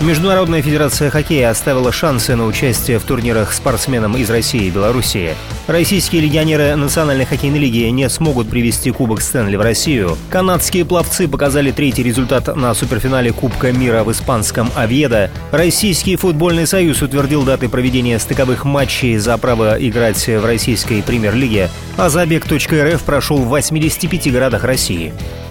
Международная федерация хоккея оставила шансы на участие в турнирах спортсменам из России и Белоруссии. Российские легионеры Национальной хоккейной лиги не смогут привести Кубок Стэнли в Россию. Канадские пловцы показали третий результат на суперфинале Кубка мира в испанском Авьедо. Российский футбольный союз утвердил даты проведения стыковых матчей за право играть в российской премьер-лиге, а забег.рф прошел в 85 городах России.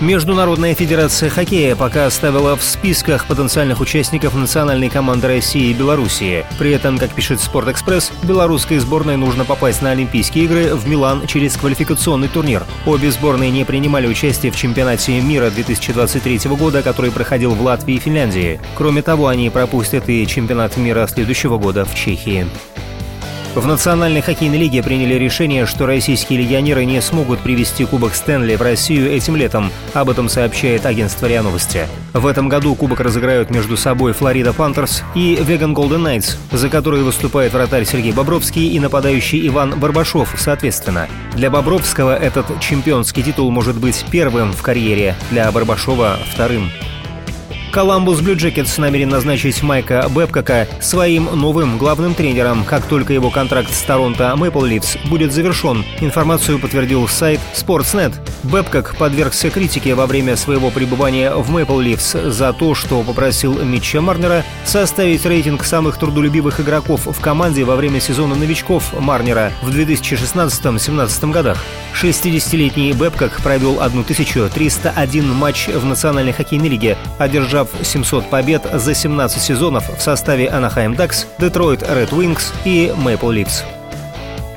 Международная федерация хоккея пока оставила в списках потенциальных участников национальной команды России и Белоруссии. При этом, как пишет Спортэкспресс, белорусской сборной нужно попасть на Олимпийские игры в Милан через квалификационный турнир. Обе сборные не принимали участие в чемпионате мира 2023 года, который проходил в Латвии и Финляндии. Кроме того, они пропустят и чемпионат мира следующего года в Чехии. В Национальной хоккейной лиге приняли решение, что российские легионеры не смогут привести Кубок Стэнли в Россию этим летом. Об этом сообщает агентство РИА Новости. В этом году Кубок разыграют между собой Флорида Пантерс и Вегас Голден Найтс, за которые выступает вратарь Сергей Бобровский и нападающий Иван Барбашов, соответственно. Для Бобровского этот чемпионский титул может быть первым в карьере, для Барбашова – вторым. Коламбус Блю Джекетс намерен назначить Майка Бэбкока своим новым главным тренером, как только его контракт с Торонто Мэпл Ливс будет завершен. Информацию подтвердил сайт Sportsnet. Бэбкок подвергся критике во время своего пребывания в Мэпл Ливс за то, что попросил Митча Марнера составить рейтинг самых трудолюбивых игроков в команде во время сезона новичков Марнера в 2016-17 годах. 60-летний Бэбкок провел 1301 матч в Национальной хоккейной лиге, одержав одержав 700 побед за 17 сезонов в составе Anaheim Ducks, Detroit Red Wings и Maple Leafs.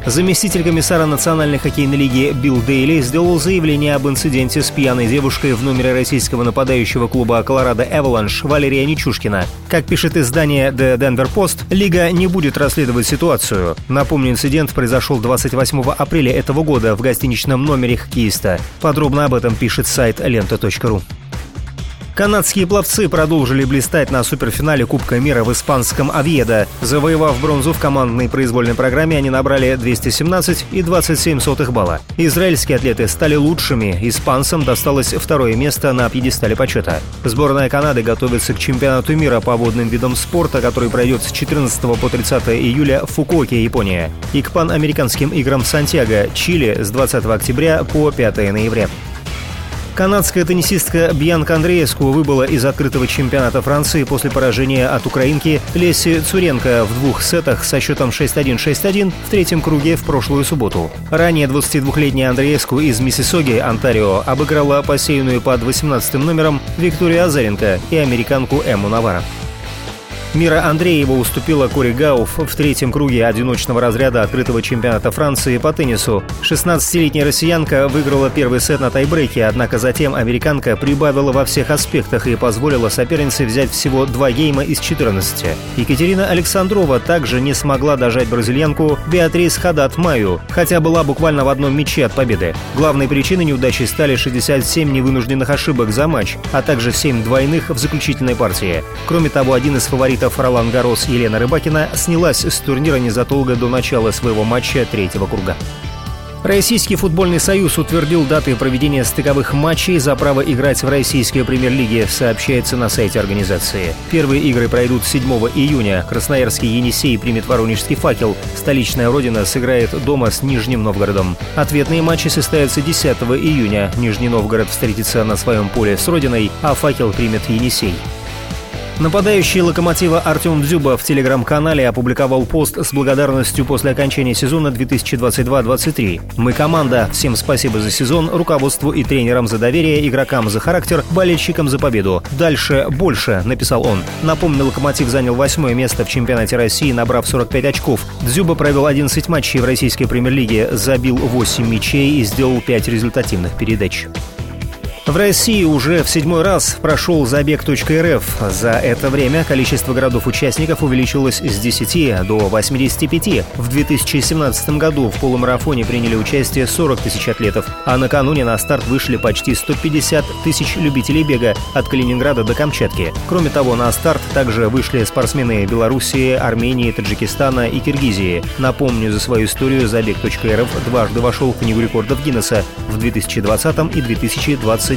Заместитель комиссара Национальной хоккейной лиги Билл Дейли сделал заявление об инциденте с пьяной девушкой в номере российского нападающего клуба Колорадо Эваланш Валерия Нечушкина. Как пишет издание The Denver Post, лига не будет расследовать ситуацию. Напомню, инцидент произошел 28 апреля этого года в гостиничном номере хоккеиста. Подробно об этом пишет сайт лента.ру. Канадские пловцы продолжили блистать на суперфинале Кубка мира в испанском Авьедо. Завоевав бронзу в командной произвольной программе, они набрали 217 и 27 сотых балла. Израильские атлеты стали лучшими, испанцам досталось второе место на пьедестале почета. Сборная Канады готовится к чемпионату мира по водным видам спорта, который пройдет с 14 по 30 июля в Фукуоке, Япония, и к панамериканским играм Сантьяго, Чили с 20 октября по 5 ноября. Канадская теннисистка Бьянка Андреевску выбыла из открытого чемпионата Франции после поражения от украинки Леси Цуренко в двух сетах со счетом 6-1-6-1 в третьем круге в прошлую субботу. Ранее 22-летняя Андреевску из Миссисоги, Онтарио, обыграла посеянную под 18 номером Викторию Азаренко и американку Эмму Навара. Мира Андреева уступила Кори Гауф в третьем круге одиночного разряда открытого чемпионата Франции по теннису. 16-летняя россиянка выиграла первый сет на тайбрейке, однако затем американка прибавила во всех аспектах и позволила сопернице взять всего два гейма из 14. Екатерина Александрова также не смогла дожать бразильянку Беатрис Хадат Маю, хотя была буквально в одном мяче от победы. Главной причиной неудачи стали 67 невынужденных ошибок за матч, а также 7 двойных в заключительной партии. Кроме того, один из фаворитов фаворитов Ролан Гарос Елена Рыбакина снялась с турнира незадолго до начала своего матча третьего круга. Российский футбольный союз утвердил даты проведения стыковых матчей за право играть в российской премьер-лиге, сообщается на сайте организации. Первые игры пройдут 7 июня. Красноярский «Енисей» примет воронежский «Факел». Столичная «Родина» сыграет дома с Нижним Новгородом. Ответные матчи состоятся 10 июня. Нижний Новгород встретится на своем поле с «Родиной», а «Факел» примет «Енисей». Нападающий «Локомотива» Артем Дзюба в телеграм-канале опубликовал пост с благодарностью после окончания сезона 2022-2023. «Мы команда. Всем спасибо за сезон, руководству и тренерам за доверие, игрокам за характер, болельщикам за победу. Дальше больше», — написал он. Напомню, «Локомотив» занял восьмое место в чемпионате России, набрав 45 очков. Дзюба провел 11 матчей в российской премьер-лиге, забил 8 мячей и сделал 5 результативных передач. В России уже в седьмой раз прошел забег.рф. За это время количество городов-участников увеличилось с 10 до 85. В 2017 году в полумарафоне приняли участие 40 тысяч атлетов, а накануне на старт вышли почти 150 тысяч любителей бега от Калининграда до Камчатки. Кроме того, на старт также вышли спортсмены Белоруссии, Армении, Таджикистана и Киргизии. Напомню, за свою историю забег.рф дважды вошел в Книгу рекордов Гиннесса в 2020 и 2020